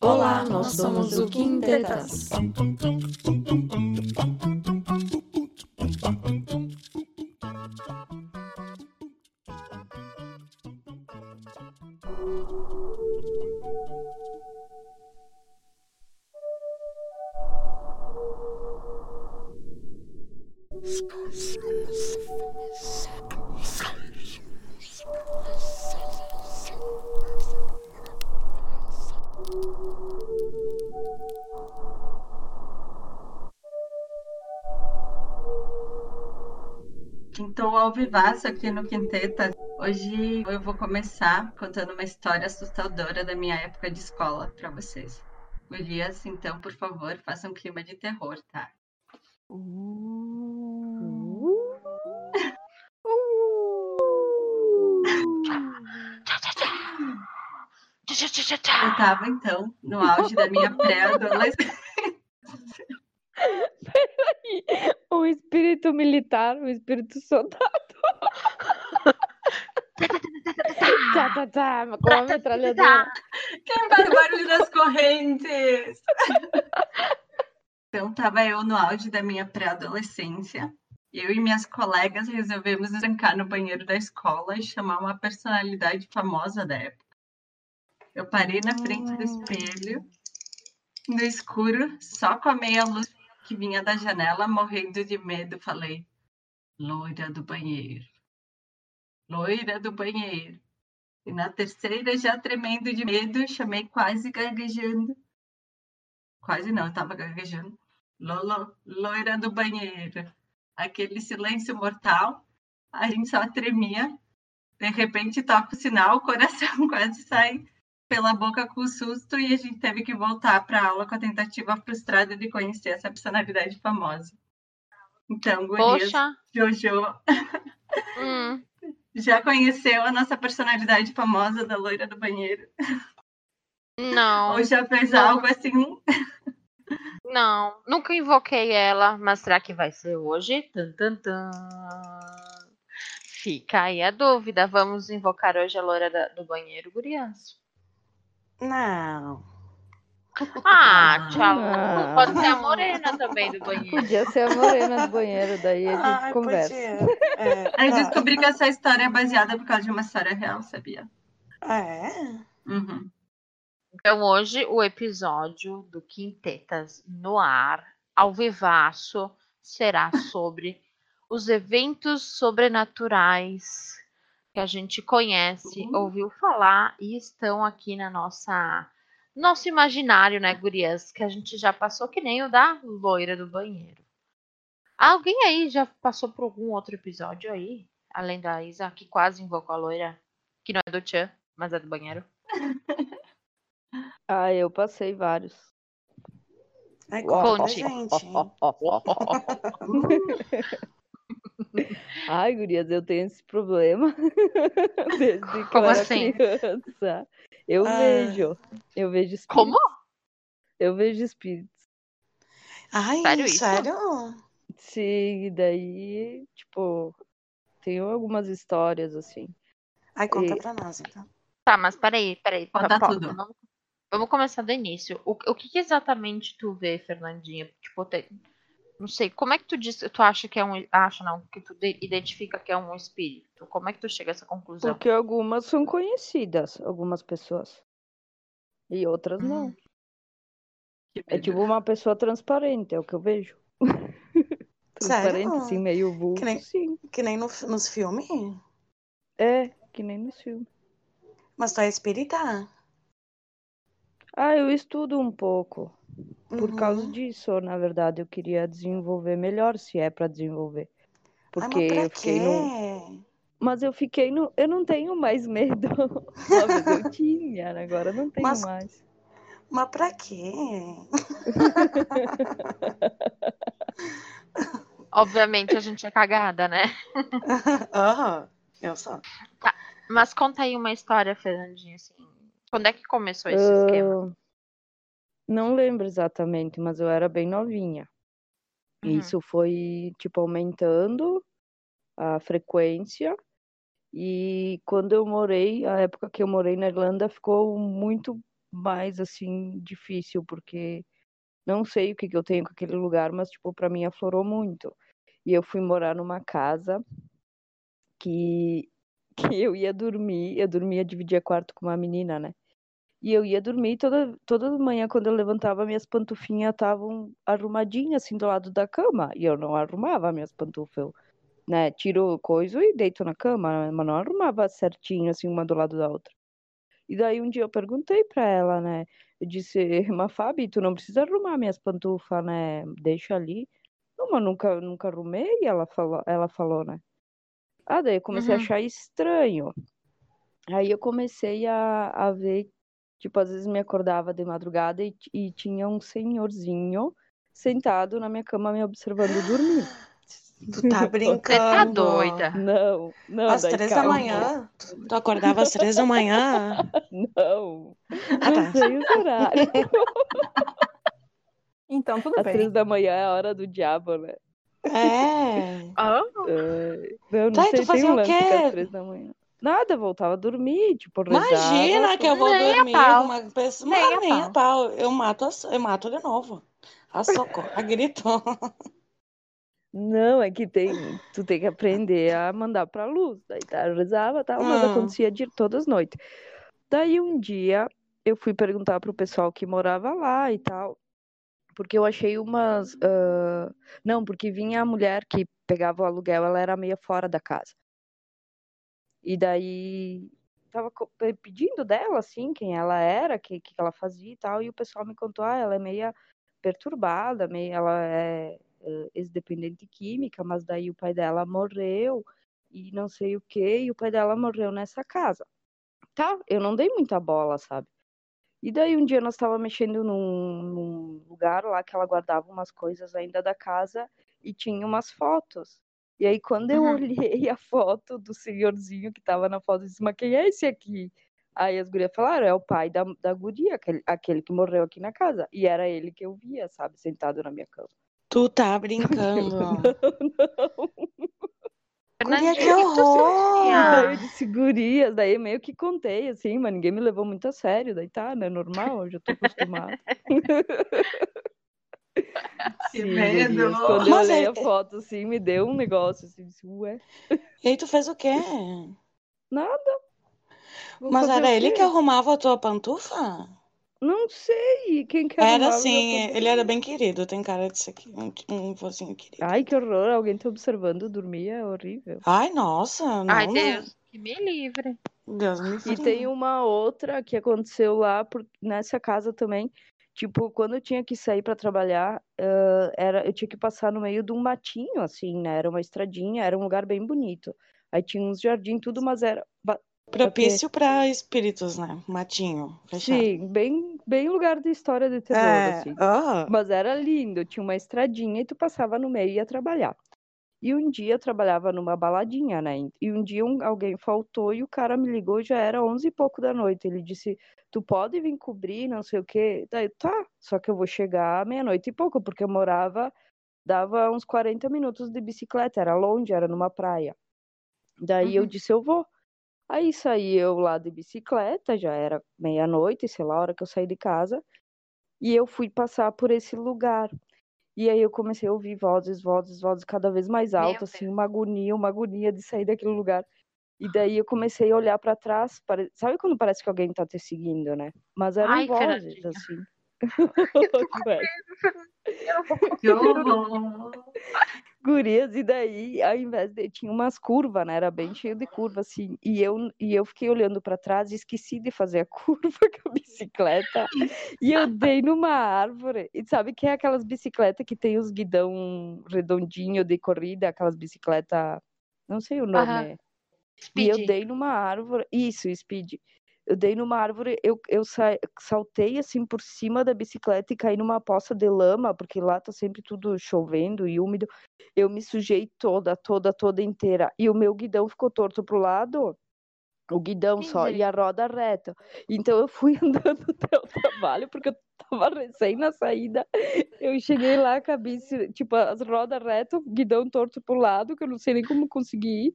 Olá, nós somos o Quintetas. Vivaço aqui no Quinteta. Hoje eu vou começar contando uma história assustadora da minha época de escola para vocês. Gurias, então, por favor, façam um clima de terror, tá? Eu tava, então, no auge da minha pré-adolescência. um espírito militar, um espírito soldado. Tá, tá, tá, com uma metralhadora. Quem faz barulho das correntes? Então, tava eu no auge da minha pré-adolescência. Eu e minhas colegas resolvemos trancar no banheiro da escola e chamar uma personalidade famosa da época. Eu parei na frente do espelho, no escuro, só com a meia luz que vinha da janela, morrendo de medo, falei: loira do banheiro. Loira do banheiro. E na terceira, já tremendo de medo, chamei quase gaguejando. Quase não, estava gaguejando. Lolo, loira do banheiro. Aquele silêncio mortal, a gente só tremia. De repente toca o sinal, o coração quase sai pela boca com susto e a gente teve que voltar para aula com a tentativa frustrada de conhecer essa personalidade famosa. Então, Gurias, Poxa. Jojo, Hum, já conheceu a nossa personalidade famosa da loira do banheiro? não, Ou já fez não. algo assim? não. Nunca invoquei ela, mas será que vai ser hoje? Tan, tan, tan. Fica aí a dúvida. Vamos invocar hoje a loira da- do banheiro, gurias? Não. Ah, tchau. Ah. Pode ser a morena também do banheiro. Podia ser a morena do banheiro, daí a gente Ai, conversa. É, Aí descobri que essa história é baseada por causa de uma história real, sabia? Ah, é? Uhum. Então, hoje, o episódio do Quintetas no ar, ao vivaço, será sobre os eventos sobrenaturais que a gente conhece, Uhum. ouviu falar e estão aqui na nossa nosso imaginário, né, gurias? Que a gente já passou, que nem o da loira do banheiro. Alguém aí já passou por algum outro episódio aí? Além da Isa, que quase invocou a loira, que não é do Tchan, mas é do banheiro. Ah, eu passei vários. Ai, conta gente. Ai, gurias, eu tenho esse problema. Desde que Como eu era assim? criança. Eu Ah. vejo. Eu vejo espíritos. Como? Eu vejo espíritos. Ai, Sério isso? sério? Sim, e daí, tipo, tenho algumas histórias assim. Ai, conta E- pra nós, então. Tá, mas peraí, peraí. Conta pa- pa- tudo. Vamos, vamos começar do início. O, o que, que exatamente tu vê, Fernandinha? Tipo, te- não sei, como é que tu diz, tu acha que é um, acha não, que tu de- identifica que é um espírito? Como é que tu chega a essa conclusão? Porque algumas são conhecidas, algumas pessoas. E outras não. Hum. Que É tipo uma pessoa transparente, é o que eu vejo. transparente, Sério? assim, meio vulto, nem- sim. Que nem no, nos filmes? É, que nem no filme. Mas tu é espírita? Ah, eu estudo um pouco. Por causa Uhum. disso, na verdade, eu queria desenvolver melhor, se é pra desenvolver. Ai, Porque mas pra eu fiquei no. quê? Mas eu fiquei no. Eu não tenho mais medo. Eu tinha, agora eu não tenho Mas- mais. Mas pra quê? Obviamente a gente é cagada, né? Aham, eu só. Mas conta aí uma história, Fernandinha, assim. Quando é que começou esse esquema? Não lembro exatamente, mas eu era bem novinha. E Uhum. Isso foi, tipo, aumentando a frequência. E quando eu morei, a época que eu morei na Irlanda, ficou muito mais assim difícil, porque não sei o que, que eu tenho com aquele lugar, mas tipo, para mim aflorou muito. E eu fui morar numa casa que, que eu ia dormir, eu dormia, dividia quarto com uma menina, né? E eu ia dormir toda, toda manhã, quando eu levantava, minhas pantufinhas estavam arrumadinhas assim do lado da cama. E eu não arrumava minhas pantufas. Né, tiro coisa e deito na cama, mas não arrumava certinho, assim, uma do lado da outra. E daí um dia eu perguntei pra ela, né? Eu disse, mas Fabi, tu não precisa arrumar minhas pantufas, né? Deixa ali. Não, mas nunca, nunca arrumei, ela falou, ela falou, né? Ah, daí eu comecei Uhum. a achar estranho. Aí eu comecei a, a ver, tipo, às vezes me acordava de madrugada e, e tinha um senhorzinho sentado na minha cama me observando dormir. Tu tá brincando. Você tá doida? Não, não, Às daí três da calma. manhã? Tu tu acordava às três da manhã? Não, Ah, não tá. sei os horários. Então, tudo Às bem. três da manhã é a hora do diabo, né? É. Ah, É, Não, não Tá, e tu sei, tem fazia um o que é quê? às três da manhã. Nada, voltava a dormir, tipo, rezava. Imagina que eu vou Nem dormir pau. com uma pessoa. Nem Mas nem a pau. Eu mato, eu mato de novo. A soco, a grito. Não, é que tem, tu tem que aprender a mandar pra luz. Daí tá, rezava, tal, mas Hum. acontecia de todas as noites. Daí um dia eu fui perguntar pro pessoal que morava lá e tal, porque eu achei umas. ah, Não, porque vinha a mulher que pegava o aluguel, ela era meia fora da casa. E daí tava pedindo dela, assim, quem ela era, o que, que ela fazia e tal, e o pessoal me contou, ah, ela é meia perturbada, meio, ela é eh, ex-dependente química, mas daí o pai dela morreu e não sei o que, e o pai dela morreu nessa casa. Tá, eu não dei muita bola, sabe? E daí um dia nós tava mexendo num, num lugar lá que ela guardava umas coisas ainda da casa e tinha umas fotos. E aí quando eu Uhum. olhei a foto do senhorzinho que tava na foto, eu disse, mas quem é esse aqui? Aí as gurias falaram, é o pai da, da guria, aquele, aquele que morreu aqui na casa. E era ele que eu via, sabe, sentado na minha cama. Tu tá brincando. Guria, Fernandinha, que o que horror! Daí eu disse, gurias, daí meio que contei, assim, mas ninguém me levou muito a sério. Daí tá, né? Normal, eu já tô acostumada. Que Sim, medo! quando eu Mas olhei é- a foto, assim, me deu um negócio, assim, disse, ué, E aí tu fez o quê? nada. Vou Mas era ele que arrumava a tua pantufa? Não sei, quem que Era arrumava sim, meu ele era bem querido, tem cara de ser um, um vozinho querido. Ai, que horror, alguém tá observando dormir, é horrível. Ai, nossa, não, Ai. Deus, que me livre. Deus me E livre. tem uma outra que aconteceu lá por- nessa casa também. Tipo, quando eu tinha que sair para trabalhar, ah, era, eu tinha que passar no meio de um matinho, assim, né? Era uma estradinha, era um lugar bem bonito. Aí tinha uns jardins, tudo, mas era. Propício pra espíritos, né? Matinho, fechado. Sim, bem, bem lugar de história de terror, É, assim. ah, Mas era lindo, tinha uma estradinha e tu passava no meio e ia trabalhar. E um dia eu trabalhava numa baladinha, né? E um dia um- alguém faltou e o cara me ligou, já era onze e pouco da noite. Ele disse, tu pode vir cobrir, não sei o quê. Daí, tá, só que eu vou chegar meia-noite e pouco, porque eu morava, dava uns 40 minutos de bicicleta, era longe, era numa praia. Daí eu Uhum. disse, eu vou. Aí saí eu lá de bicicleta, já era meia-noite, sei lá, a hora que eu saí de casa, e eu fui passar por esse lugar. E aí eu comecei a ouvir vozes, vozes, vozes cada vez mais altas, assim, uma agonia, uma agonia de sair daquele lugar. E daí eu comecei a olhar pra trás, pare- sabe quando parece que alguém tá te seguindo, né? Mas eram Ai, vozes, Fernandinha. assim. Ué, Que horror! Gurias, e daí, ao invés de. Tinha umas curvas, né? Era bem cheio de curva, assim. E eu, e eu fiquei olhando pra trás e esqueci de fazer a curva com a bicicleta. E eu dei numa árvore. E sabe que é aquelas bicicletas que tem os guidão redondinho de corrida, aquelas bicicletas. Não sei o nome. E eu dei numa árvore. Isso, Speed. Eu dei numa árvore, eu, eu sa- saltei assim por cima da bicicleta e caí numa poça de lama, porque lá tá sempre tudo chovendo e úmido. Eu me sujei toda, toda, toda inteira. E o meu guidão ficou torto pro lado. O guidão só, e a roda reta. Então eu fui andando até o trabalho, porque eu tava recém na saída. Eu cheguei lá com a bici, tipo, as rodas retas, o guidão torto pro lado, que eu não sei nem como consegui ir.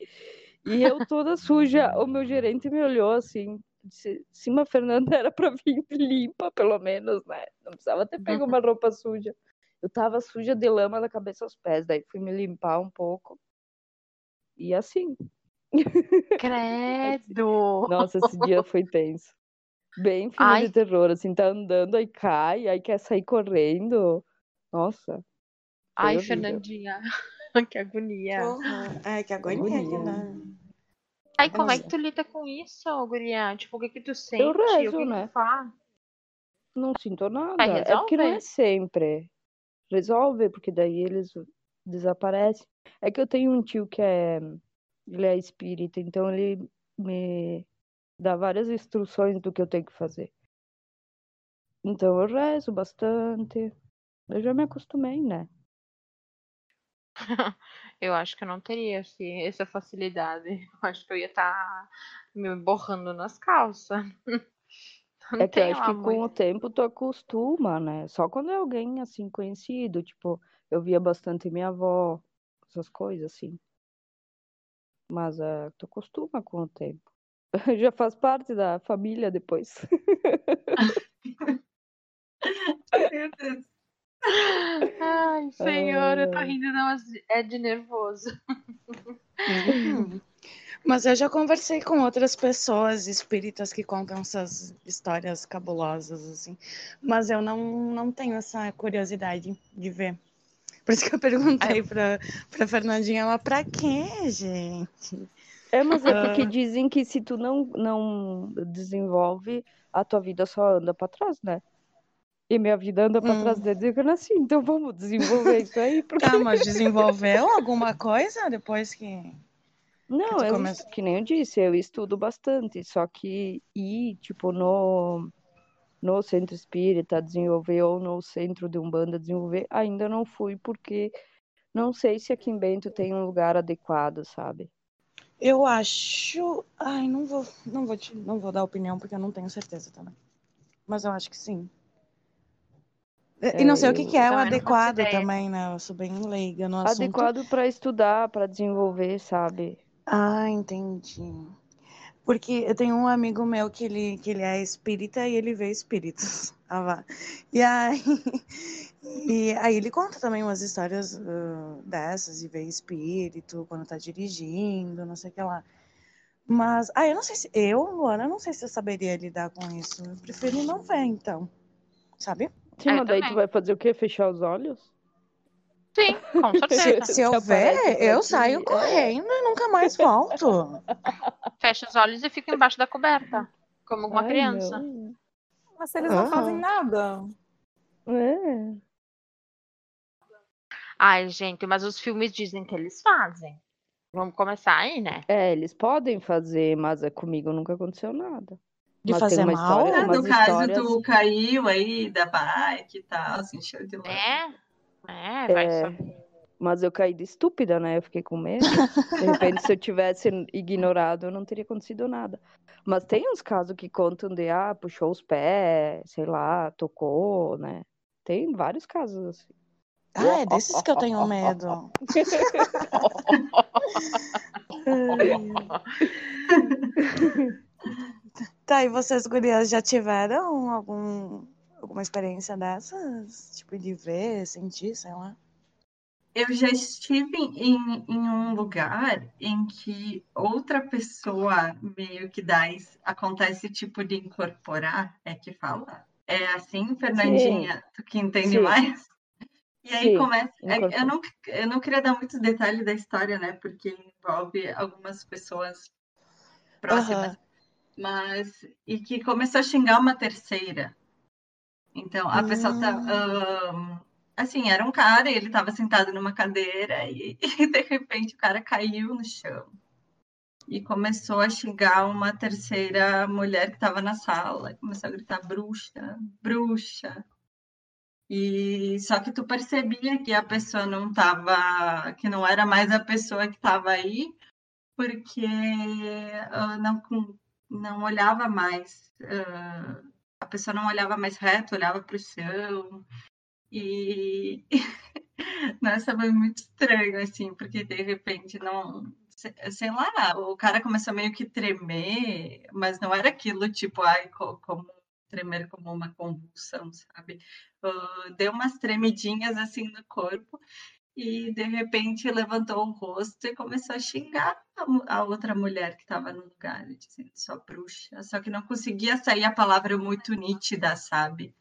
E eu toda suja, o meu gerente me olhou assim, disse, sim, mas Fernanda era pra vir limpa, pelo menos, né? Não precisava ter pego uma roupa suja. Eu tava suja de lama da cabeça aos pés, daí fui me limpar um pouco. E assim. Credo! Nossa, esse dia foi tenso. Bem filme Ai. de terror, assim, tá andando, aí cai, aí quer sair correndo. Nossa. Ai, horrível. Fernandinha, que agonia. Ai, que agonia, Agonia. né? Aí, como é que tu lida com isso, guria? Tipo, o que que tu sente? Eu o que rezo, que né? faz? Não sinto nada. É porque não é sempre. Resolve, porque daí eles desaparecem. É que eu tenho um tio que é. Ele é espírita, então ele me dá várias instruções do que eu tenho que fazer. Então eu rezo bastante. Eu já me acostumei, né? Eu acho que eu não teria assim, essa facilidade. Eu acho que eu ia estar me borrando nas calças. Não É que eu acho que com o tempo tu acostuma, né? Só quando é alguém assim conhecido, tipo, eu via bastante minha avó, essas coisas assim. Mas ah, tu acostuma com o tempo. Já faz parte da família depois. Meu Deus. Ai, senhor, eu tô rindo, não, é de nervoso. Mas eu já conversei com outras pessoas espíritas que contam essas histórias cabulosas, assim. Mas eu não, não tenho essa curiosidade de ver. Por isso que eu perguntei pra, pra Fernandinha, ela, pra quê, gente? É, mas é porque Ah. dizem que se tu não, não desenvolve, a tua vida só anda pra trás, né? E minha vida anda pra Hum. trás que eu nasci, então vamos desenvolver isso aí, porque Tá, mas desenvolveu alguma coisa depois que. Não, tu eu, começa- es- que nem eu disse, eu estudo bastante, só que ir, tipo, no, no centro espírita desenvolver ou no centro de Umbanda desenvolver, ainda não fui, porque não sei se aqui em Bento tem um lugar adequado, sabe? Eu acho. Ai, não vou, não vou, te, não vou dar opinião porque eu não tenho certeza também. Mas eu acho que sim. E e não É, sei o que, que é o não adequado também, né? Eu sou bem leiga no assunto. Adequado para estudar, para desenvolver, sabe? Ah, entendi. Porque eu tenho um amigo meu que ele, que ele é espírita e ele vê espíritos. Ah, vá. E aí, e aí ele conta também umas histórias ah, dessas e vê espírito quando tá dirigindo, não sei o que lá. Mas, ah, eu não sei se. Eu, Luana, não sei se eu saberia lidar com isso. Eu prefiro não ver, então. Sabe? Sim, mas daí tu vai fazer o quê? Fechar os olhos? Sim, com certeza. Se eu Se ver, eu aqui, saio correndo e nunca mais volto. Fecha os olhos e fica embaixo da coberta, como uma Ai, criança. não. Mas eles não fazem Aham. nada. É. Ai, gente, mas os filmes dizem que eles fazem. Vamos começar aí, né? É, eles podem fazer, mas é comigo nunca aconteceu nada. De Mas fazer uma mal? história- Ah, no caso, histórias- tu caiu aí da bike e tal, se encheu de lama. É, é, vai É, saber. mas eu caí de estúpida, né? Eu fiquei com medo. De repente, se eu tivesse ignorado, não teria acontecido nada. Mas tem uns casos que contam de, ah, puxou os pés, sei lá, tocou, né? Tem vários casos assim. Ah, é desses que eu tenho medo. Tá, e vocês, gurias, já tiveram algum, alguma experiência dessas? Tipo, de ver, sentir, sei lá? Eu já estive em, em um lugar em que outra pessoa meio que dá, acontece tipo de incorporar, é que fala. É assim, Fernandinha, tu que entende Sim. mais? E aí Sim, começa. é-. Eu não, eu não queria dar muitos detalhes da história, né? Porque envolve algumas pessoas próximas. Aham. Mas. E que começou a xingar uma terceira. Então, a pessoa tá. Hum. ahn, assim, era um cara, ele estava sentado numa cadeira e, e de repente o cara caiu no chão. E começou a xingar uma terceira mulher que estava na sala. Começou a gritar bruxa, bruxa. E só que tu percebia que a pessoa não estava, que não era mais a pessoa que estava aí, porque ah, não, não olhava mais, ah, a pessoa não olhava mais reto, olhava para o chão. E nossa, foi muito estranho, assim, porque de repente não sei lá, o cara começou meio que tremer, mas não era aquilo tipo, ai, como tremer como uma convulsão, sabe? Uh, deu umas tremidinhas assim no corpo e de repente levantou o rosto e começou a xingar a, a outra mulher que estava no lugar, dizendo só bruxa, só que não conseguia sair a palavra muito nítida, sabe?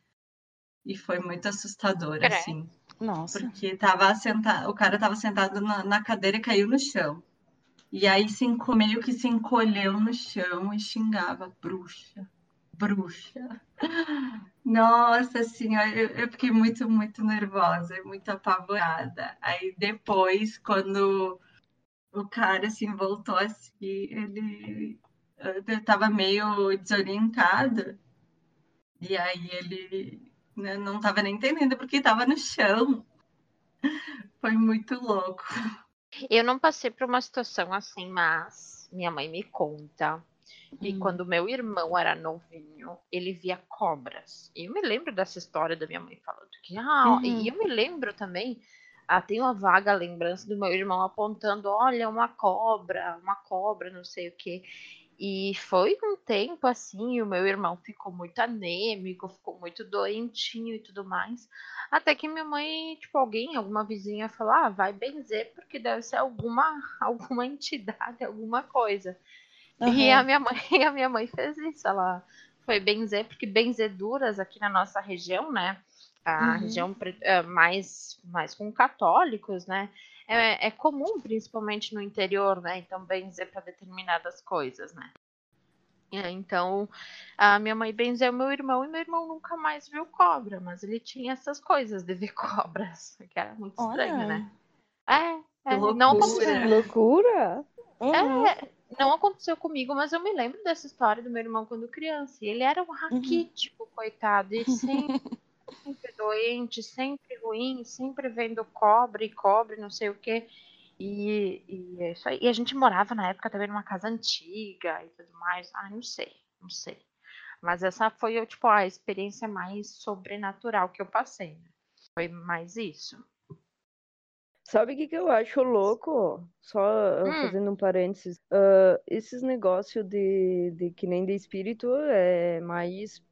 E foi muito assustador, é. assim. Nossa. Porque tava sentado, o cara estava sentado na, na, cadeira e caiu no chão. E aí se, meio que se encolheu no chão e xingava bruxa, bruxa. Nossa senhora, eu, eu, fiquei muito, muito nervosa, muito apavorada. Aí depois, quando o cara assim voltou assim, ele estava meio desorientado. E aí ele né, não estava nem entendendo porque estava no chão. Foi muito louco. Eu não passei por uma situação assim, mas minha mãe me conta e hum. quando meu irmão era novinho, ele via cobras. E eu me lembro dessa história da minha mãe falando que. Ah, uhum. E eu me lembro também. Ah, tem uma vaga lembrança do meu irmão apontando: olha, uma cobra, uma cobra, não sei o quê. E foi um tempo assim, o meu irmão ficou muito anêmico, ficou muito doentinho e tudo mais. Até que minha mãe, tipo, alguém, alguma vizinha falou: ah, vai benzer, porque deve ser alguma, alguma entidade, alguma coisa. Uhum. E a minha mãe, a minha mãe fez isso. Ela foi benzer, porque benzeduras aqui na nossa região, né? A uhum. região é, mais, mais com católicos, né? É, é comum, principalmente no interior, né? Então, benzer para determinadas coisas, né? Então, a minha mãe benzeu meu irmão e meu irmão nunca mais viu cobra, mas ele tinha essas coisas de ver cobras, que era muito estranho, Olha. né? É, é loucura. não aconteceu. Loucura! Uhum. É, não aconteceu comigo, mas eu me lembro dessa história do meu irmão quando criança. E ele era um raquítico, uhum. coitado, e sempre, sempre doente, sempre ruim, sempre vendo cobre, cobre, não sei o quê. E, e, é isso aí. e a gente morava na época também numa casa antiga e tudo mais. Ah, não sei, não sei. Mas essa foi tipo, a experiência mais sobrenatural que eu passei. Né? Foi mais isso. Sabe o que, que eu acho louco? Só uh, hum. fazendo um parênteses. Uh, esses negócios de, de que nem de espírito é mais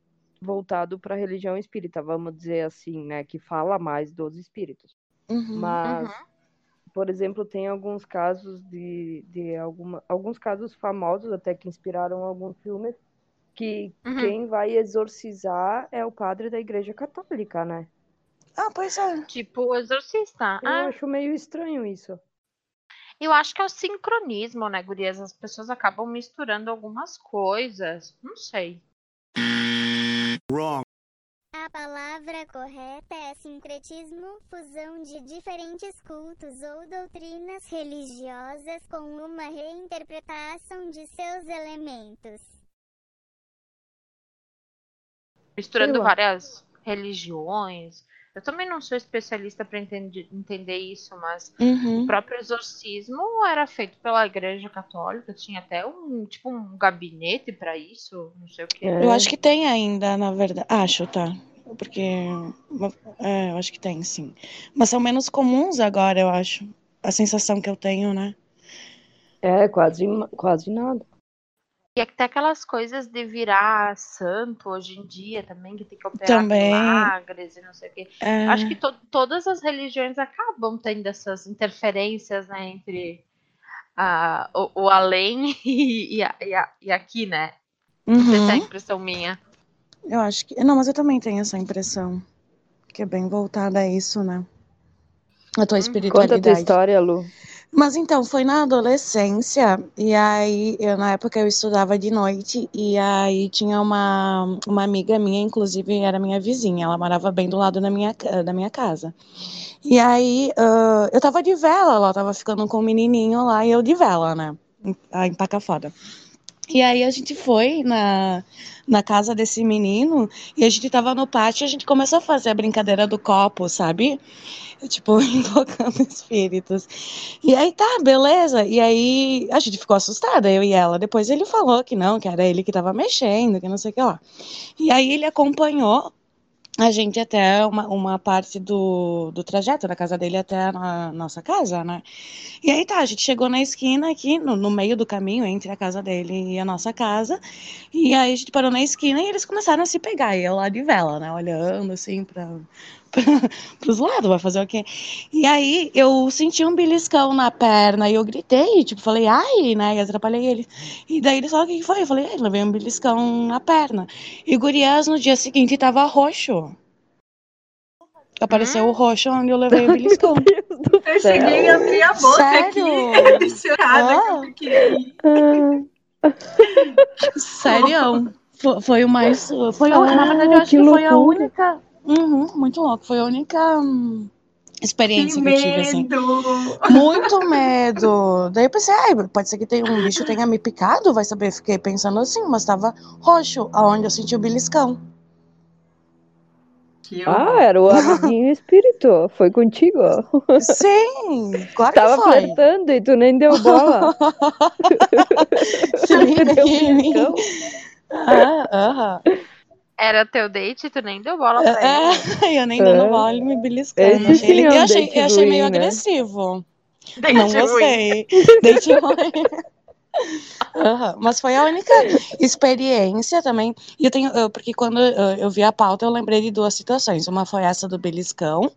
voltado para a religião espírita, vamos dizer assim, né? Que fala mais dos espíritos. Uhum, Mas, uhum. por exemplo, tem alguns casos de, de alguma, alguns casos famosos até que inspiraram alguns filmes que uhum. quem vai exorcizar é o padre da igreja católica, né? Ah, pois é. Tipo o exorcista. Eu ah. acho meio estranho isso. Eu acho que é o sincronismo, né, gurias? As pessoas acabam misturando algumas coisas. Não sei. Wrong. A palavra correta é sincretismo, fusão de diferentes cultos ou doutrinas religiosas com uma reinterpretação de seus elementos. Misturando várias religiões, eu também não sou especialista para entender, entender isso, mas uhum. o próprio exorcismo era feito pela Igreja Católica, tinha até um tipo um gabinete para isso, não sei o que. Eu acho que tem ainda, na verdade. Acho, tá. Porque é, eu acho que tem, sim. Mas são menos comuns agora, eu acho. A sensação que eu tenho, né? É, quase, quase nada. E até aquelas coisas de virar santo hoje em dia também, que tem que operar também. milagres e não sei o quê. É. Acho que to todas as religiões acabam tendo essas interferências né, entre a, o, o além e, e, a, e, a, e, aqui, né? Uhum. Não sei se é a uhum. impressão minha. Eu acho que. Não, mas eu também tenho essa impressão. Que é bem voltada a isso, né? A tua espiritualidade. Conta a tua história, Lu. Mas então, foi na adolescência, e aí, eu, na época eu estudava de noite, e aí tinha uma, uma amiga minha, inclusive era minha vizinha, ela morava bem do lado da minha, da minha casa. E aí, uh, eu tava de vela, ela tava ficando com um menininho lá, e eu de vela, né, empaca foda. E aí a gente foi na, na casa desse menino, e a gente tava no pátio, e a gente começou a fazer a brincadeira do copo, sabe? tipo, invocando espíritos. E aí tá, beleza. E aí a gente ficou assustada, eu e ela. Depois ele falou que não, que era ele que tava mexendo, que não sei o que lá. E aí ele acompanhou a gente até uma, uma parte do, do trajeto da casa dele até a nossa casa, né? E aí tá, a gente chegou na esquina aqui, no, no meio do caminho entre a casa dele e a nossa casa. E aí a gente parou na esquina e eles começaram a se pegar. E eu lá de vela, né? Olhando assim pra, pros lados, vai fazer o quê? E aí eu senti um beliscão na perna e eu gritei, tipo, falei, ai, né? E atrapalhei ele. E daí ele falou, o que foi? Eu falei, ai, levei um beliscão na perna. E o Gurias no dia seguinte tava roxo. Apareceu o roxo onde eu levei o beliscão. Eu cheguei a abrir a boca Sério? aqui, chorada Ah. que eu fiquei. Sério? Fo- Foi o mais. Foi, a- na verdade, eu acho que que, foi a única. Uhum, muito louco. Foi a única hum, Que experiência que eu tive, assim. Muito medo. Daí eu pensei, ai, pode ser que tenha um bicho tenha me picado, vai saber. Fiquei pensando assim, mas tava roxo, aonde eu senti o beliscão. Que. Ah, era o amiguinho espírito. Foi contigo. Sim, claro que Tava foi. flertando e tu nem deu bola. Se liga Deu aqui em mim. beliscão. Ah, aham. Era teu date, tu nem deu bola pra ele. É, eu nem dando É. bola, ele me beliscando. Achei ele- sim é eu achei, eu achei meio né? agressivo. Date Não ruim. gostei. Date ruim. Aham, Mas foi a única experiência também. E eu tenho, eu- porque quando eu, eu vi a pauta, eu lembrei de duas situações. Uma foi essa do beliscão,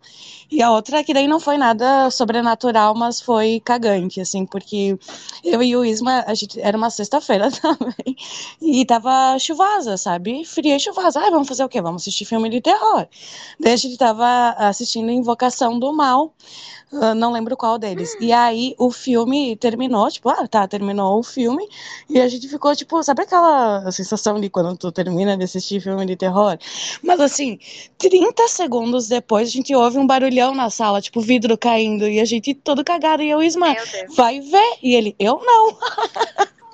e a outra que daí não foi nada sobrenatural, mas foi cagante, assim, porque eu e o Isma, a gente, era uma sexta-feira também, e tava chuvosa, sabe? Fria e chuvosa. Ah, vamos fazer o quê? Vamos assistir filme de terror. Daí a gente tava assistindo Invocação do Mal. Ah, não lembro qual deles. E aí o filme terminou, tipo, ah, tá, terminou o filme. E a gente ficou, tipo, sabe aquela sensação de quando tu termina de assistir filme de terror? Mas assim, 30 segundos depois a gente ouve um barulhão na sala, tipo, vidro caindo. E a gente todo cagado. E eu, Isma, vai ver. E ele, eu não.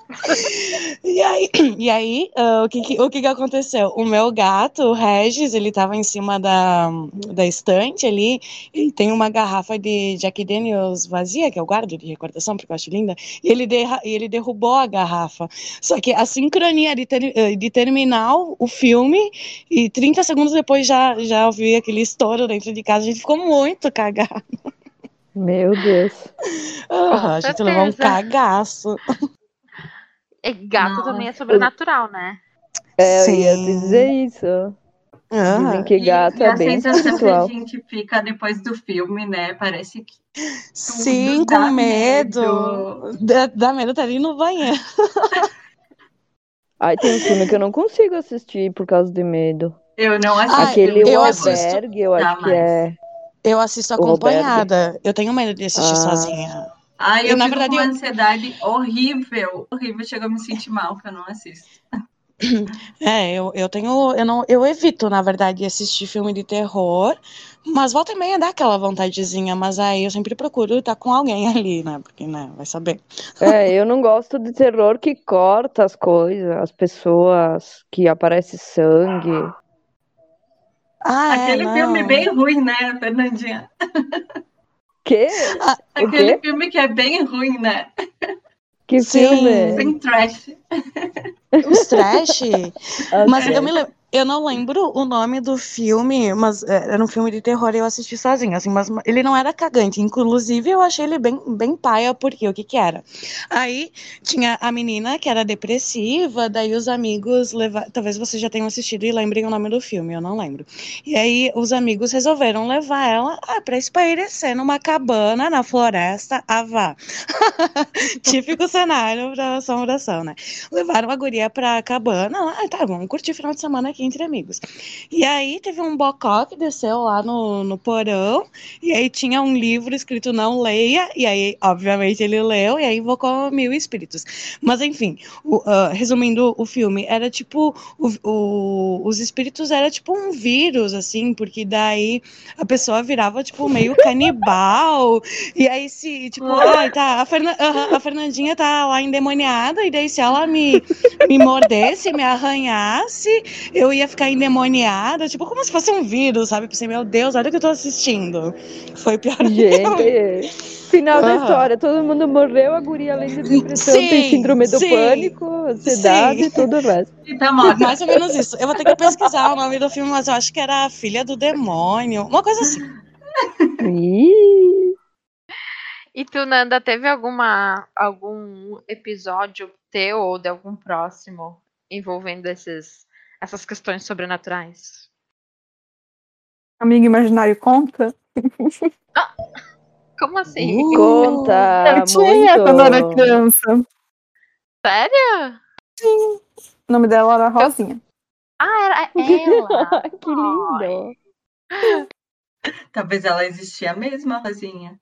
E aí, e aí ah, o, que, que- o que que aconteceu? O meu gato, o Regis, ele tava em cima da, da estante ali, e tem uma garrafa de Jack Daniels vazia, que eu guardo de recordação, porque eu acho linda, e ele, derra, e ele derrubou a garrafa. Só que a sincronia de, ter, eh, de terminar o filme, e 30 segundos depois já, já ouvi aquele estouro dentro de casa, a gente ficou muito cagado. Meu Deus. Ah, a gente levou um cagaço. E gato Nossa. também é sobrenatural, né? É, eu ia Sim. dizer isso. Ah. Dizem que E- gato e é a bem sensação que a gente fica depois do filme, né? Parece que Sim, com dá medo. Dá, dá medo tá ali no banheiro. Ai, tem um filme que eu não consigo assistir por causa de medo. Eu não assisti. Ah, Aquele eu O assisto- Albergue, eu acho que é. Eu assisto acompanhada. Eu tenho medo de assistir Ah. sozinha. Ai, Eu, eu na fico verdade, com uma eu- ansiedade horrível. Horrível, chega a me sentir mal que eu não assisto. É, eu, eu tenho. Eu, não, eu evito, na verdade, assistir filme de terror. Mas volta e meia dá aquela vontadezinha. Mas aí eu sempre procuro estar com alguém ali, né? Porque, né, vai saber. É, eu não gosto de terror que corta as coisas, as pessoas, que aparece sangue. Ah, é, Aquele não. filme bem ruim, né, Fernandinha? Que? O Aquele quê? filme que é bem ruim, né? Que Sim. filme? Bem trash. Os trash. Ah, Mas eu, me lem- eu não lembro o nome do filme, mas é, era um filme de terror e eu assisti sozinha, assim, mas ele não era cagante. Inclusive, eu achei ele bem, bem paia, porque o que que era? Aí tinha a menina que era depressiva, daí os amigos levaram. Talvez vocês já tenham assistido e lembrem o nome do filme, eu não lembro. E aí os amigos resolveram levar ela ah, pra espairecer numa cabana na floresta, ah, vá. Típico cenário pra assombração, né? Levaram a guria pra cabana, ah, tá, vamos curtir o final de semana aqui entre amigos. E aí teve um bocó que desceu lá no, no porão, e aí tinha um livro escrito não leia, e aí, obviamente, ele leu, e aí invocou mil espíritos. Mas enfim, o- ah, resumindo o filme, era tipo, o- o- os espíritos era tipo um vírus, assim, porque daí a pessoa virava, tipo, meio canibal, e aí se, tipo, ai, tá, a, aham, a Fernandinha tá lá endemoniada, e daí se ela me, me mordesse, me arranhasse, eu eu ia ficar endemoniada, tipo, como se fosse um vírus, sabe? Pensei, meu Deus, olha o que eu tô assistindo. Foi pior Gente, final da história, todo mundo morreu, a guria além de depressão tem Sim, síndrome do sim, pânico, ansiedade sim. e tudo o resto. E tá. Mais ou menos isso. Eu vou ter que pesquisar o nome do filme, mas eu acho que era a Filha do Demônio. Uma coisa assim. E tu, Nanda, teve alguma, algum episódio teu ou de algum próximo envolvendo esses, essas questões sobrenaturais? Amigo imaginário conta? Como assim? Uh, conta eu tinha muito. quando eu era criança. Sério? O nome dela era Rosinha. Ah, era ela. que lindo. Talvez ela existia mesmo, a Rosinha.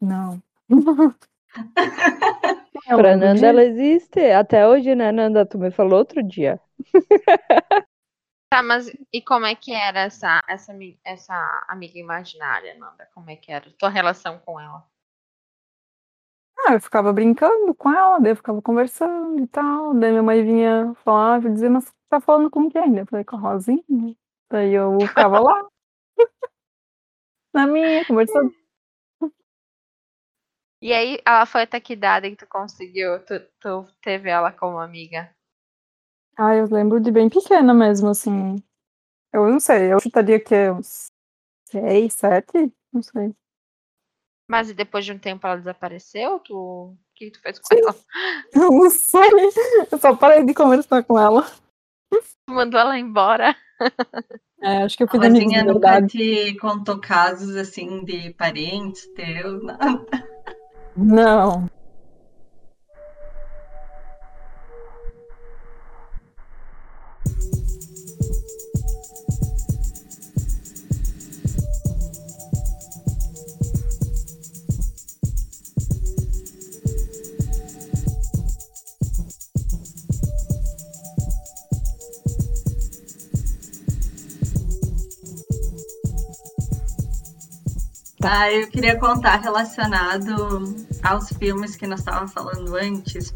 Não. Pra Nanda ela existe. Até hoje, né, Nanda? Tu me falou outro dia. Tá, mas e como é que era essa, essa, essa amiga imaginária, Nanda? Como é que era? Tua relação com ela? Ah, eu ficava brincando com ela, daí eu ficava conversando e tal. Daí minha mãe vinha falar, e dizer, mas tá falando com quem? Daí Eu falei, com a Rosinha. Daí eu ficava lá. Na minha, conversando. E aí, ela foi até que idade que tu conseguiu? Tu, tu teve ela como amiga? Ah, eu lembro de bem pequena mesmo, assim. Eu não sei, eu chutaria que uns seis, sete? Não sei. Mas e depois de um tempo ela desapareceu? Tu... O que tu fez com Sim. ela? Eu não sei. Eu só parei de conversar com ela. Tu mandou ela embora? É, acho que eu A fui Rosinha de nunca te contou casos assim de parentes teus, nada. Não. Ah, eu queria contar relacionado aos filmes que nós estávamos falando antes,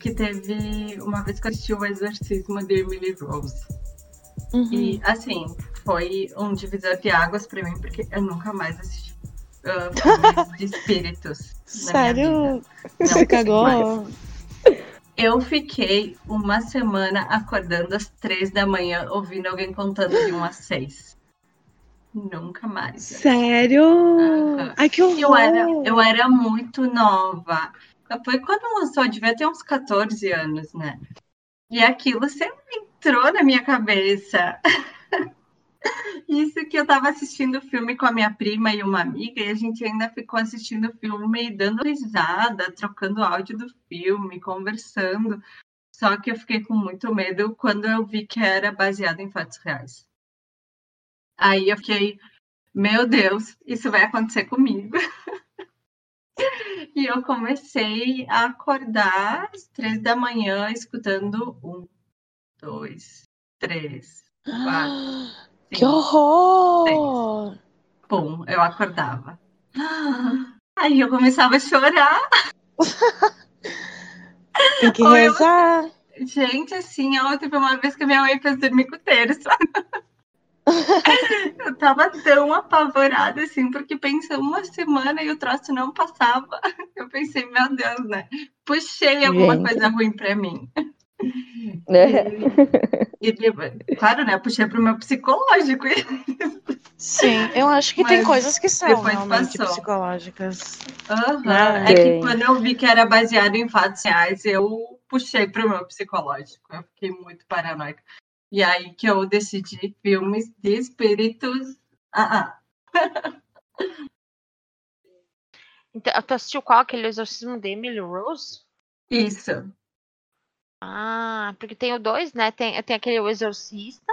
que teve uma vez que eu assisti o Exorcismo de Emily Rose. Uhum. E assim, foi um divisor de águas pra mim, porque eu nunca mais assisti ah, filmes de espíritos. Sério? Você cagou? Eu fiquei uma semana acordando às três da manhã, ouvindo alguém contando de um a seis. Nunca mais. Sério? Aham. Ai, que horror! Eu era, eu era muito nova. Foi quando lançou, eu devia ter uns 14 anos, né? E aquilo sempre entrou na minha cabeça. Isso que eu tava assistindo o filme com a minha prima e uma amiga, e a gente ainda ficou assistindo o filme, dando risada, trocando áudio do filme, conversando. Só que eu fiquei com muito medo quando eu vi que era baseado em fatos reais. Aí eu fiquei, meu Deus, isso vai acontecer comigo. E eu comecei a acordar às três da manhã, escutando um, dois, três, quatro, Que cinco, horror! pum, eu acordava. Aí eu começava a chorar. Tem que Ou eu- rezar. Gente, assim, ó, teve uma vez que minha mãe fez dormir com o terço. Eu tava tão apavorada, assim, porque pensei uma semana e o troço não passava. Eu pensei, meu Deus, né? Puxei alguma Gente. coisa ruim pra mim. É. E, e, claro, né? Puxei pro meu psicológico. Sim, eu acho que tem Mas coisas que são realmente passou. psicológicas. Ah, É que tem. quando eu vi que era baseado em fatos reais, eu puxei pro meu psicológico. Eu fiquei muito paranoica. E aí que eu decidi filmes de espíritos. Ah, ah. Então, tu assistiu qual? Aquele exorcismo de Emily Rose? Isso. Ah, porque tem o dois, né? Tem, tem aquele O Exorcista.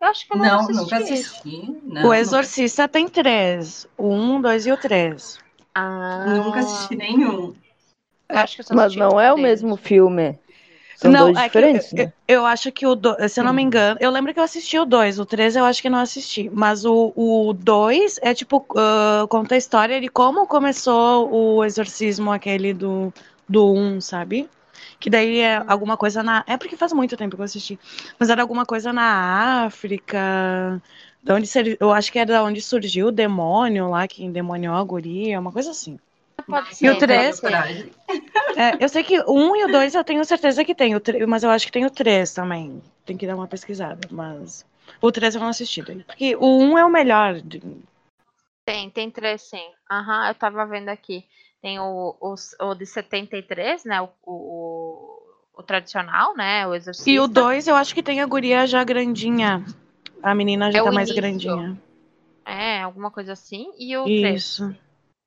Eu acho que eu não, Não, assisti. nunca assisti. Não, o nunca- Exorcista tem três: o um, dois e o três. Ah, Nunca assisti nenhum. eu acho que eu só Mas não é o mesmo filme. São não, dois é que diferentes, eu, né? eu, eu acho que o do, se eu não me Sim. engano, eu lembro que eu assisti o dois, o três eu acho que não assisti, mas o, o dois é tipo ah, conta a história de como começou o exorcismo aquele do do um, sabe? Que daí é alguma coisa na. É porque faz muito tempo que eu assisti. Mas era alguma coisa na África. Da onde ser... Eu acho que era da onde surgiu o demônio lá, que endemoniou a guria, uma coisa assim. Pode E ser. o três? pode ser. Coragem. É, eu sei que o um e o dois eu tenho certeza que tem, o mas eu acho que tem o três também. Tem que dar uma pesquisada, mas. O três eu não assisti daí. Porque o um é o melhor. de- Tem, tem três sim. Aham, eu tava vendo aqui. Tem o, o, o de 73, né? O, o, o tradicional, né? O exorcista. E o dois eu acho que tem a guria já grandinha. A menina já É tá o mais início. grandinha. É, alguma coisa assim. E o três. Isso.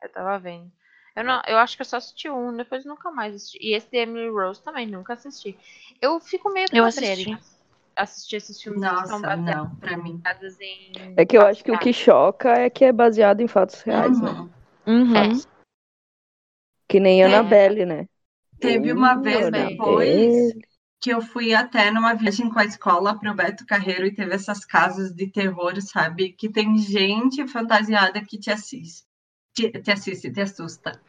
Eu tava vendo. Eu, não, eu acho que eu só assisti um, depois nunca mais assisti. E esse de Emily Rose também, nunca assisti. Eu fico meio Eu cabreira assisti. assistir esses filmes que são Nossa, baseados não, pra mim. em. É que eu acho que o que choca é que é baseado em fatos reais, né? Uhum. Uhum. É. Que nem É. Annabelle, né? Teve uma Uh, vez Annabelle. depois que eu fui até numa viagem com a escola pro Beto Carreiro e teve essas casas de terror, sabe? Que tem gente fantasiada que te assiste. Te, te assiste, te assusta.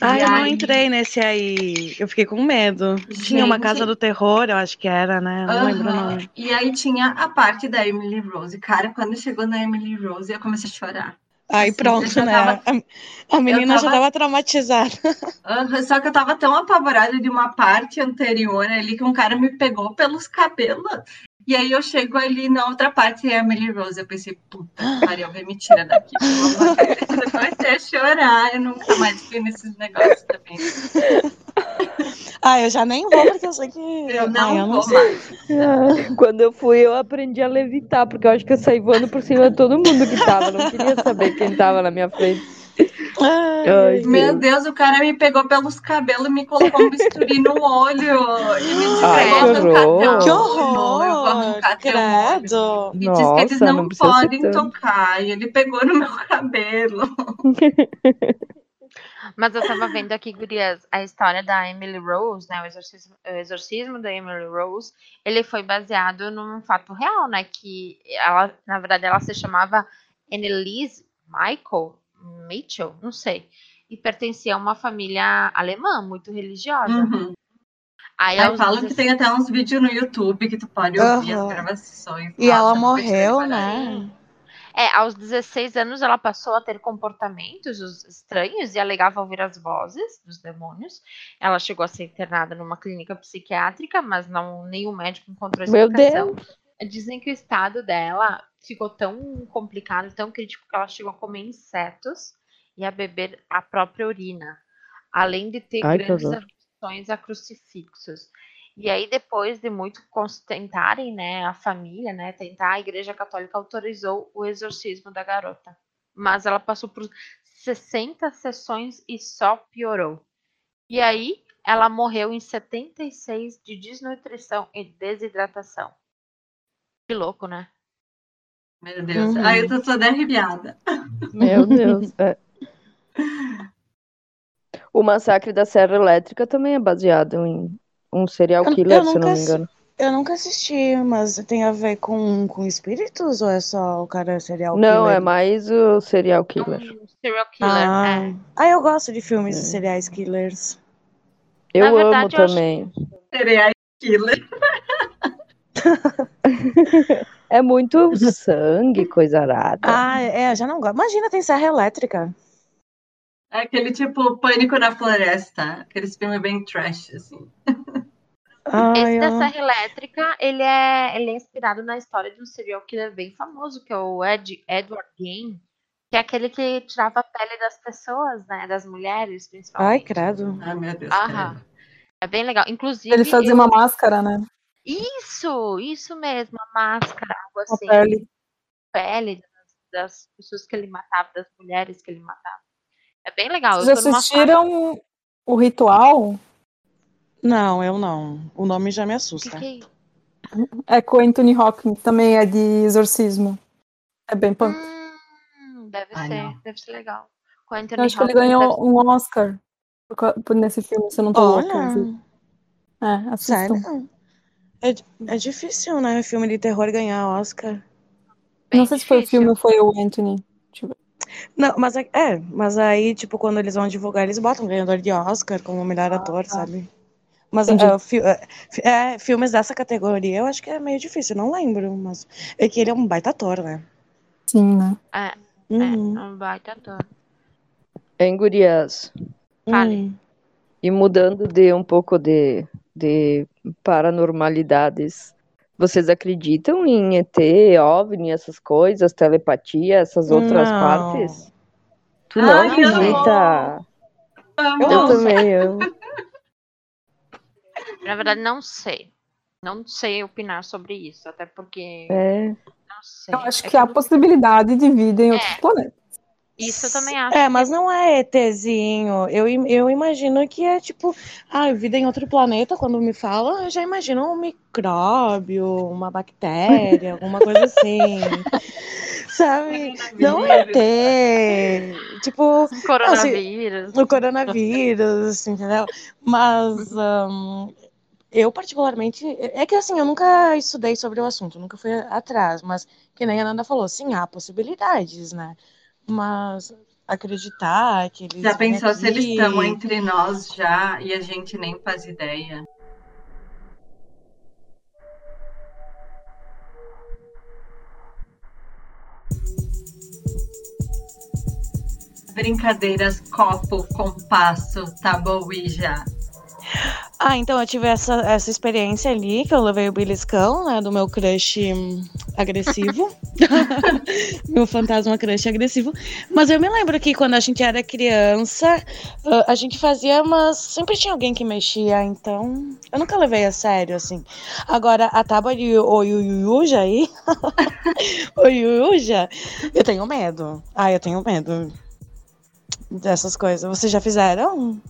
Ah, E eu não entrei nesse aí. Eu fiquei com medo. Tinha uma Gente- casa do terror, eu acho que era, né? Não lembro o nome. E aí tinha a parte da Emily Rose. Cara, quando chegou na Emily Rose, eu comecei a chorar. Aí Assim, pronto, né? tava- A, menina já tava- tava traumatizada. Aham, Só que eu tava tão apavorada de uma parte anterior ali que um cara me pegou pelos cabelos. E aí eu chego ali na outra parte e é a Emily Rose. Eu pensei, puta que pariu, vem me tira daqui. Eu comecei a chorar. Eu nunca mais fui nesses negócios também. Ah, eu já nem vou, porque eu sei que. Eu não Ai, eu vou sei. mais. Quando eu fui, eu aprendi a levitar, porque eu acho que eu saí voando por cima de todo mundo que tava. Não queria saber quem tava na minha frente. Ai, Meu Deus. Deus, o cara me pegou pelos cabelos, me colocou um bisturi no olho e me disse Ai, que horror. que olho, eu vou horror! arrancar teu olho. Credo! E diz que eles não, não podem tocar. E ele pegou no meu cabelo. Mas eu tava vendo aqui, gurias, a história da Emily Rose, né? O exorcismo, o exorcismo da Emily Rose, ele foi baseado num fato real, né? Que ela, na verdade, ela se chamava Annelise Michael Mitchell, não sei. E pertencia a uma família alemã, muito religiosa. Uhum. Aí, Aí falam que 16 tem até uns vídeos no YouTube que tu pode ouvir Aham. as gravações. E ela morreu, né? É, aos 16 anos ela passou a ter comportamentos os- estranhos e alegava ouvir as vozes dos demônios. Ela chegou a ser internada numa clínica psiquiátrica, mas não nenhum médico encontrou Meu explicação. Dizem que o estado dela ficou tão complicado, tão crítico que ela chegou a comer insetos e a beber a própria urina, além de ter Ai, grandes aversões a crucifixos. E aí, depois de muito tentarem, né, a família, né, tentar, a Igreja Católica autorizou o exorcismo da garota. Mas ela passou por 60 sessões e só piorou. E aí, ela morreu em 76 de desnutrição e desidratação. Que louco, né? Meu Deus. Uhum. Aí eu tô toda arrepiada. Meu Deus. é. O massacre da Serra Elétrica também é baseado em um serial Eu- killer, eu se eu não me engano. Eu nunca assisti, mas tem a ver com, com espíritos ou é só o cara serial Não, killer? é mais o serial killer. Um serial killer, Ah. é. ah, eu gosto de filmes de É. serial killers. Eu Na verdade, amo eu acho- também. Serial killer. É muito sangue, coisa arada. Ah, é, eu já não gosto. Imagina, tem serra elétrica. É aquele tipo Pânico na Floresta. Aqueles filmes bem trash, assim. Ai, Esse da Serra Elétrica, ele é, ele é inspirado na história de um serial killer bem famoso, que é o Ed, Edward Gein, que é aquele que tirava a pele das pessoas, né? Das mulheres, Ai, principalmente. credo. Ai, meu Deus. Aham. É bem legal. Inclusive, Ele fazia eu- uma máscara, né? Isso, isso mesmo, a máscara, algo Com a assim. pele. pele das, das pessoas que ele matava, das mulheres que ele matava. É bem legal. Vocês numa fase- assistiram o ritual? Não, eu não. O nome já me Que assusta. que é isso? É com o Anthony Hopkins, também é de exorcismo. É bem punk. Hum, deve Ai, ser, não. deve ser legal. Com a Eu Anthony acho que ele ganhou deve- um Oscar por, por nesse filme, se eu não tô louca. assim. Olha, É, assistam. sério? É, é difícil, né? Filme de terror ganhar Oscar. bem Não sei se foi o difícil. filme ou foi o Anthony. Ver. Não, mas é, é, mas aí, tipo, quando eles vão divulgar, eles botam ganhador de Oscar como melhor ator, tá. sabe? Mas é, fi- é, fi- é, filmes dessa categoria eu acho que é meio difícil, eu não lembro, mas é que ele é um baita ator, né? Sim, né? É, Uhum, é um baita ator. Hein, gurias? Fale. uhum. E mudando de um pouco de, de paranormalidades, vocês acreditam em ET, OVNI, essas coisas, telepatia, essas outras Não. partes? Tu não Ai, eu acredita? Amo. Eu Não. também, eu. Na verdade, não sei. Não sei opinar sobre isso, até porque É. não sei. Eu acho É que há eu- possibilidade de vida em outros É. planetas. Isso eu também acho. É, mas não é ETzinho. Eu, eu imagino que é tipo, ah, vida em outro planeta, quando me falam, eu já imagino um micróbio, uma bactéria, alguma coisa assim. Sabe? Não é ET. Tipo, que coronavírus. o coronavírus, entendeu? Mas hum, eu particularmente, é que assim, eu nunca estudei sobre o assunto, nunca fui atrás, mas que nem a Nanda falou, sim, há possibilidades, né? Mas acreditar que eles Já pensou se eles estão entre nós já e a gente nem faz ideia? Brincadeiras, copo, compasso, tabuija. Ah, então eu tive essa, essa experiência ali, que eu levei o beliscão, né, do meu crush hum, agressivo. meu fantasma crush agressivo. Mas eu me lembro que quando a gente era criança, ah, a gente fazia, mas sempre tinha alguém que mexia, então eu nunca levei a sério, assim. Agora, a tábua de Oyuyuja aí, Oyuyuja, eu tenho medo. Ah, eu tenho medo dessas coisas. Vocês já fizeram?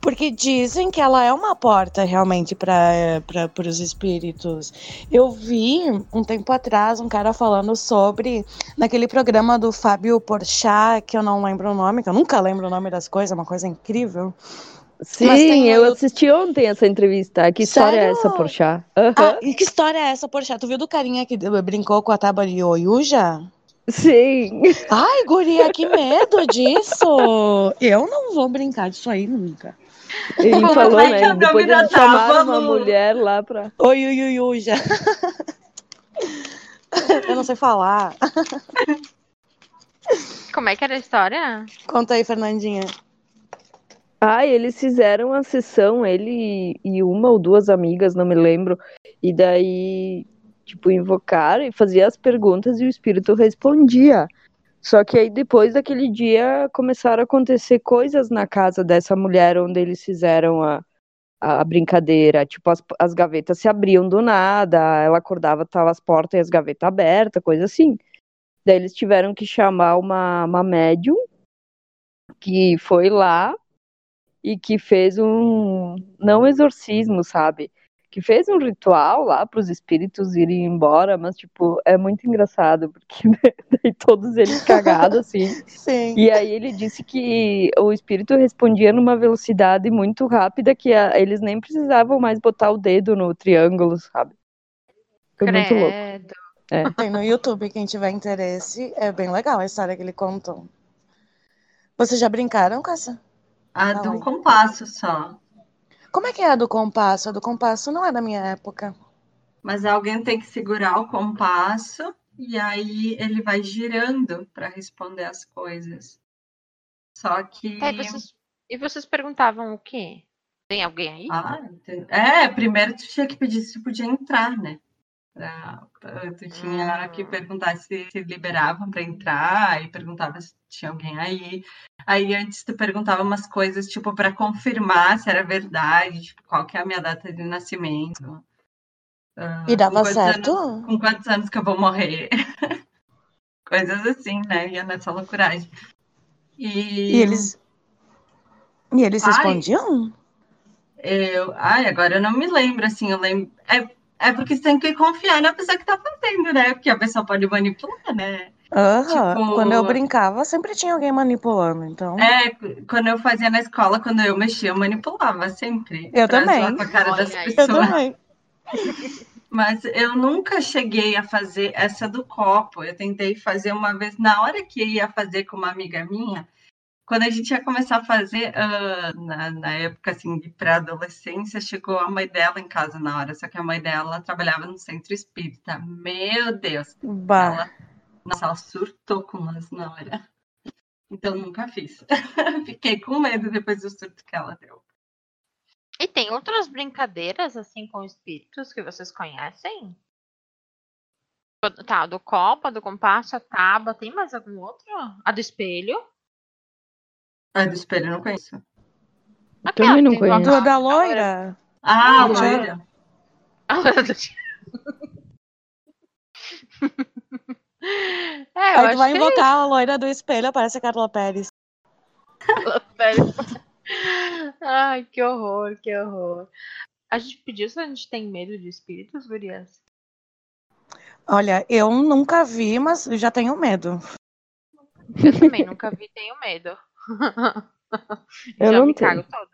Porque dizem que ela é uma porta realmente para os espíritos. Eu vi um tempo atrás um cara falando sobre naquele programa do Fábio Porchat, que eu não lembro o nome, que eu nunca lembro o nome das coisas, uma coisa incrível. Sim, tem eu assisti ontem essa entrevista. Que história é Sério? essa, Porchat? Aham. Ah, e que história é essa, Porchat? Tu viu do carinha que brincou com a tábua de Oyuja? Sim. Ai, guria, que medo disso! Eu não vou brincar disso aí nunca. Ele Como falou, é né? Depois eles chamaram uma mulher lá pra. Oi, ui, ui, ui, já. Eu não sei falar. Como é que era a história? Conta aí, Fernandinha. Ah, eles fizeram a sessão, ele e uma ou duas amigas, não me lembro. E daí, tipo, invocaram e fazia as perguntas e o espírito respondia. Só que aí depois daquele dia começaram a acontecer coisas na casa dessa mulher onde eles fizeram a, a brincadeira. Tipo, as, as gavetas se abriam do nada, ela acordava, tava as portas e as gavetas abertas, coisa assim. Daí eles tiveram que chamar uma, uma médium que foi lá e que fez um não exorcismo, sabe? Que fez um ritual lá para os espíritos irem embora, mas tipo, é muito engraçado porque daí todos eles cagados assim. Sim. E aí ele disse que o espírito respondia numa velocidade muito rápida que a- eles nem precisavam mais botar o dedo no triângulo, sabe? Foi muito louco. Credo. Tem no YouTube, quem tiver interesse. É bem legal a história que ele contou. Vocês já brincaram com essa? A Não, do hein? compasso só. Como é que é a do compasso? A do compasso não é da minha época. Mas alguém tem que segurar o compasso e aí ele vai girando para responder as coisas. Só que. É, vocês- E vocês perguntavam o quê? Tem alguém aí? Ah, é, primeiro tu tinha que pedir se podia entrar, né? Pra- pra- tu tinha Ah. que perguntar se, se liberavam para entrar e perguntava se tinha alguém aí. Aí antes tu perguntava umas coisas, tipo, para confirmar se era verdade, tipo, qual que é a minha data de nascimento. Ah, E com dava quantos certo? anos- com quantos anos que eu vou morrer? Coisas assim, né? Ia nessa loucuragem. E, E eles. E eles Ai. respondiam? Eu, ai, agora eu não me lembro, assim, eu lembro. É, é porque você tem que confiar na pessoa que tá fazendo, né? Porque a pessoa pode manipular, né? Aham. Tipo- Quando eu brincava, sempre tinha alguém manipulando, então. É, quando eu fazia na escola, quando eu mexia, eu manipulava sempre. Eu pra também. zoar com a cara das Olha aí. Eu pessoas. também. Mas eu nunca cheguei a fazer essa do copo. Eu tentei fazer uma vez, na hora que ia fazer com uma amiga minha, quando a gente ia começar a fazer, uh, na, na, época assim, de pré-adolescência, chegou a mãe dela em casa na hora, só que a mãe dela trabalhava no centro espírita. Meu Deus! Bah. Ela, nossa, ela surtou com nós na hora. Então nunca fiz. Fiquei com medo depois do surto que ela deu. E tem outras brincadeiras assim com espíritos que vocês conhecem? Tá, do copa, do compasso, a tábua, tem mais algum outro? A do espelho? A do espelho eu não conheço. Aqui, Também não conheço. Do da loira? Ah, Ah, loira. É, eu Aí tu vai que invocar a loira do espelho, aparece a Carla Pérez. Sério. Ai, que horror, que horror. A gente pediu se a gente tem medo de espíritos, gurias? Olha, eu nunca vi, mas já tenho medo. Eu também nunca vi, tenho medo. Eu Já não me tenho. cago toda.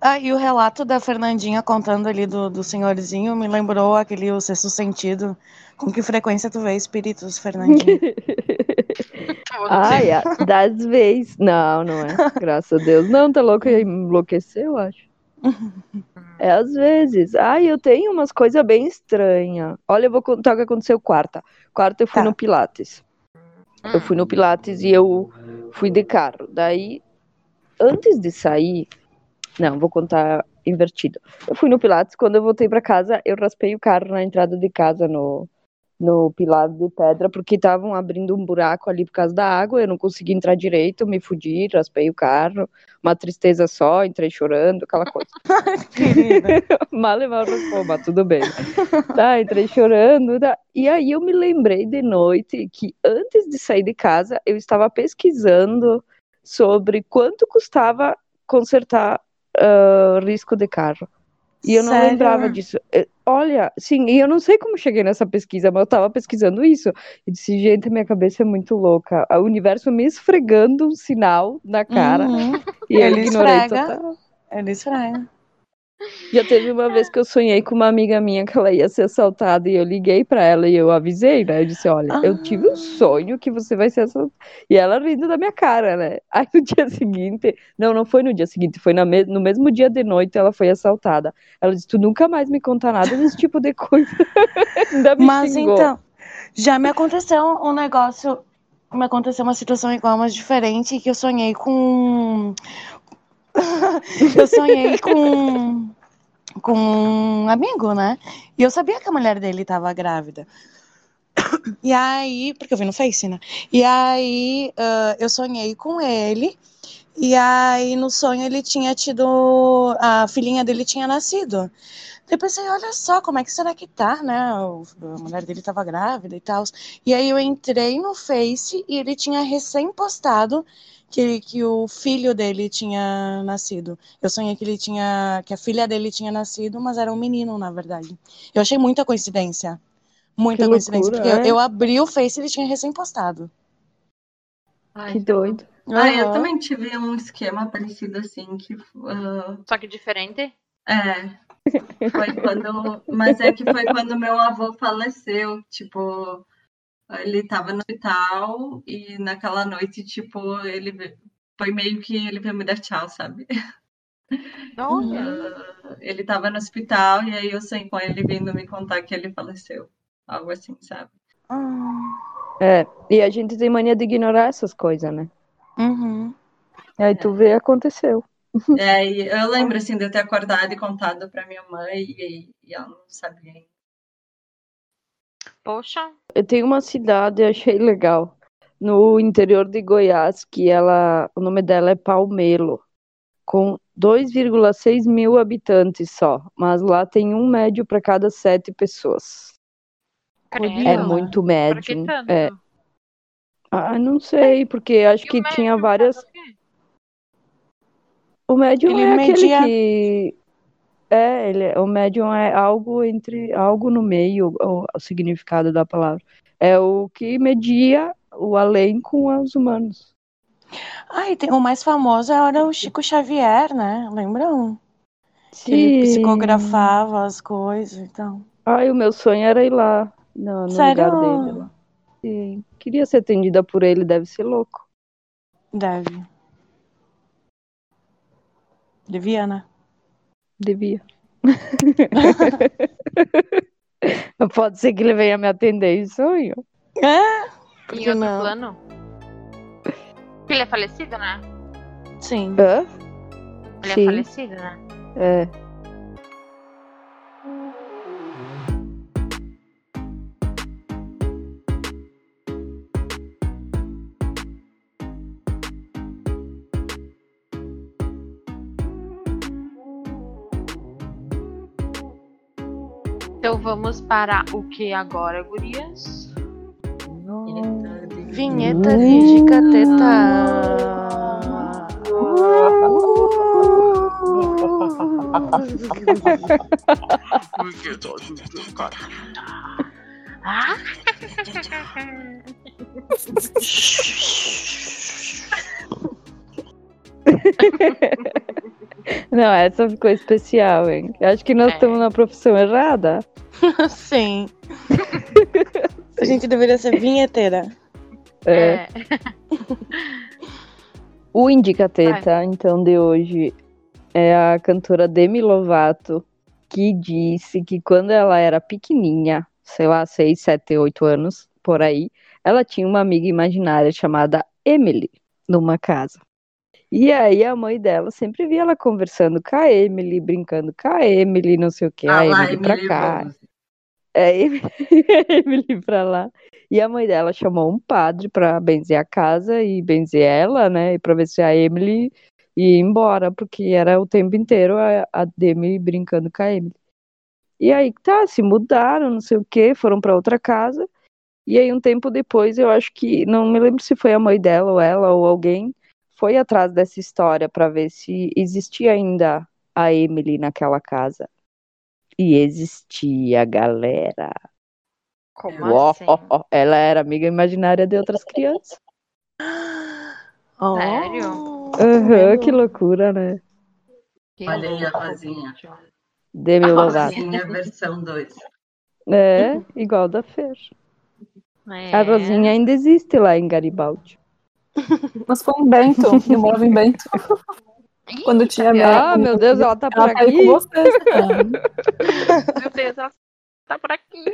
Ah, e o relato da Fernandinha contando ali do, do senhorzinho me lembrou aquele o sexto sentido. Com que frequência tu vê espíritos, Fernandinha? Ai, a- das vezes. Não, não é. Graças a Deus. Não, tá louco? Ia enlouquecer, eu acho. É às vezes. Ai, eu tenho umas coisas bem estranhas. Olha, eu vou contar o que aconteceu quarta. Quarta eu fui Tá. no Pilates. Eu fui no Pilates e eu fui de carro. Daí, antes de sair. Não, vou contar invertido. Eu fui no Pilates, quando eu voltei pra casa, eu raspei o carro na entrada de casa no, no pilar de pedra, porque estavam abrindo um buraco ali por causa da água, eu não consegui entrar direito, me fudi, raspei o carro, uma tristeza só, entrei chorando, aquela coisa. Mal e mal mas tudo bem. Tá, entrei chorando. tá. E aí eu me lembrei de noite que antes de sair de casa, eu estava pesquisando sobre quanto custava consertar ah, risco de carro. E eu não Sério? lembrava disso. Eh, Olha, sim, e eu não sei como cheguei nessa pesquisa, mas eu tava pesquisando isso. E disse, gente, minha cabeça é muito louca. O universo me esfregando um sinal na cara. Uhum. E Ele esfrega. total. Ele esfrega. Já teve uma vez que eu sonhei com uma amiga minha que ela ia ser assaltada e eu liguei pra ela e eu avisei, né? Eu disse, olha, eu tive um sonho que você vai ser assaltada. E ela rindo da minha cara, né? Aí no dia seguinte, não, não foi no dia seguinte, foi me- no mesmo dia de noite ela foi assaltada. Ela disse, tu nunca mais me conta nada desse tipo de coisa. Ainda me Mas xingou. então, já me aconteceu um negócio, me aconteceu uma situação igual, mas diferente, que eu sonhei com. eu sonhei com. com um amigo, né? E eu sabia que a mulher dele estava grávida. E aí, porque eu vi no Face, né? E aí ah, eu sonhei com ele. E aí no sonho ele tinha tido. A filhinha dele tinha nascido. Eu pensei, olha só, como é que será que tá, né? A mulher dele tava grávida e tal. E aí eu entrei no Face e ele tinha recém postado que, que o filho dele tinha nascido. Eu sonhei que ele tinha, que a filha dele tinha nascido, mas era um menino, na verdade. Eu achei muita coincidência. Muita Que coincidência, loucura, porque eu, é? eu abri o Face e ele tinha recém postado. Ai, Que doido. Ah, eu Aham. também tive um esquema parecido assim, que ah, Só que diferente? é, foi quando, mas é que foi quando meu avô faleceu, tipo, ele tava no hospital e naquela noite, tipo, ele foi meio que ele veio me dar tchau, sabe? Olha. Ah, ele tava no hospital e aí eu sonhei com ele vindo me contar que ele faleceu, algo assim, sabe? Ah, É, e a gente tem mania de ignorar essas coisas, né? uhum. E aí tu vê, aconteceu. É, e eu lembro assim de eu ter acordado e contado pra minha mãe e, e ela não sabia ainda. Poxa. Eu tenho uma cidade, achei legal, no interior de Goiás, que ela, o nome dela é Palmelo, com 2,6 mil habitantes só, mas lá tem um médio para cada sete pessoas. É muito médio. tanto? É. Ah, não sei, porque acho E que tinha várias. o quê? O médium Ele é aquele media- que. É, ele, o médium é algo entre. algo no meio, o, o significado da palavra. É o que media o além com os humanos. Ah, e tem, o mais famoso era o Chico Xavier, né? Lembram? Que ele Sim. psicografava as coisas e tal. Ai, o meu sonho era ir lá, no, no lugar dele. Lá. Sim. Queria ser atendida por ele, deve ser louco. Deve. Devia, né? Devia. Pode ser que ele venha me atender em sonho. É? Por Em outro não? plano? Ele é falecido, né? Sim. Hã? Ele Sim. é falecido, né? É. Então vamos para o que agora, gurias? Vinheta de cateta. Não, essa ficou especial, hein? Eu acho que nós É. estamos na profissão errada. Sim. A gente deveria ser vinheteira. É. É. O Indicateta, então, de hoje é a cantora Demi Lovato, que disse que quando ela era pequenininha, sei lá, 6, 7, 8 anos, por aí, ela tinha uma amiga imaginária chamada Emily, numa casa. E aí a mãe dela sempre via ela conversando com a Emily, brincando com a Emily, não sei o que, a Ah lá, Emily pra Emily cá. Rose. É, Emily, pra lá. E a mãe dela chamou um padre pra benzer a casa e benzer ela, né? E pra ver se a Emily ia embora, porque era o tempo inteiro a, a Demi brincando com a Emily. E aí tá, se mudaram, não sei o que, foram pra outra casa. E aí um tempo depois, eu acho que, não me lembro se foi a mãe dela ou ela ou alguém, foi atrás dessa história pra ver se existia ainda a Emily naquela casa. E existia, galera. Como Uó, assim? ó, ó, Ela era amiga imaginária de outras crianças. Oh, Sério? vendo? que loucura, né? Que Olha aí a gente. Demi A Lovato. Rosinha versão 2. É, igual da Fer. É. A Rosinha ainda existe lá em Garibaldi. Mas foi em Bento. Eu morava em Bento. Quando tinha minha. Ah, meu Deus, ela tá por Ela tá aqui. vocês. cara. Meu Deus, ela tá por aqui.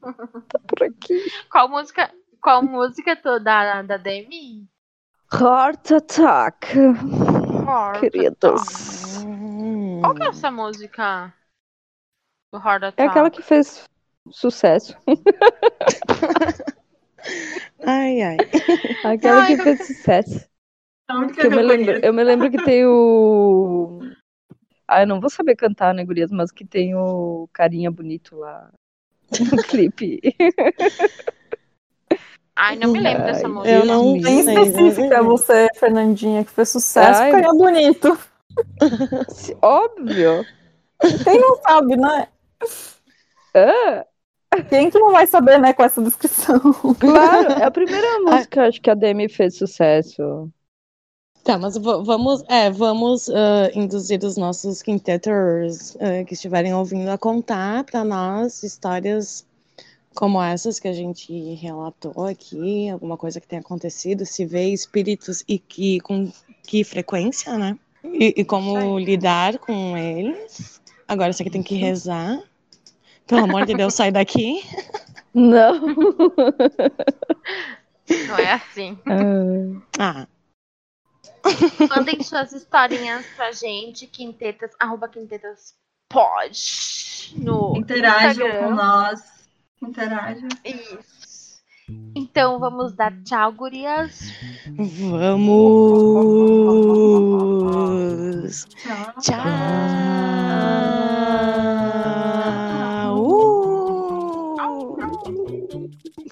Por aqui. Qual música, qual música toda da, da Demi? Heart Attack, Heart queridos. Hum. Qual que é essa música? Do Heart É Attack? aquela que fez sucesso. Ai, ai. Aquela Ai, que fez sucesso. Que eu, que me lembro, eu me lembro que tem o. Ah, eu não vou saber cantar, né, gurias? Mas que tem o carinha bonito lá no clipe. Ai, não me lembro dessa Ai, música. Eu não Bem mas específica é- você, Fernandinha, que fez sucesso, Ai. ficaria bonito. Óbvio. Quem não sabe, né? Ah, Quem que não vai saber, né, com essa descrição? claro, é a primeira música, acho que a Demi fez sucesso. Tá, mas va- vamos, é, vamos ah, induzir os nossos quinteters ah, que estiverem ouvindo a contar para nós histórias como essas que a gente relatou aqui, alguma coisa que tenha acontecido, se vê espíritos e que com que frequência, né? E, e como lidar com eles. Agora você que tem que rezar. Pelo amor de Deus, sai daqui. Não. Não é assim. Ah, Ah, Mandem suas historinhas pra gente, quintetas, arroba quintetas pode no Interajam Instagram. com nós. Interajam. Isso. Então vamos dar tchau, gurias. vamos. Tchau. Tchau.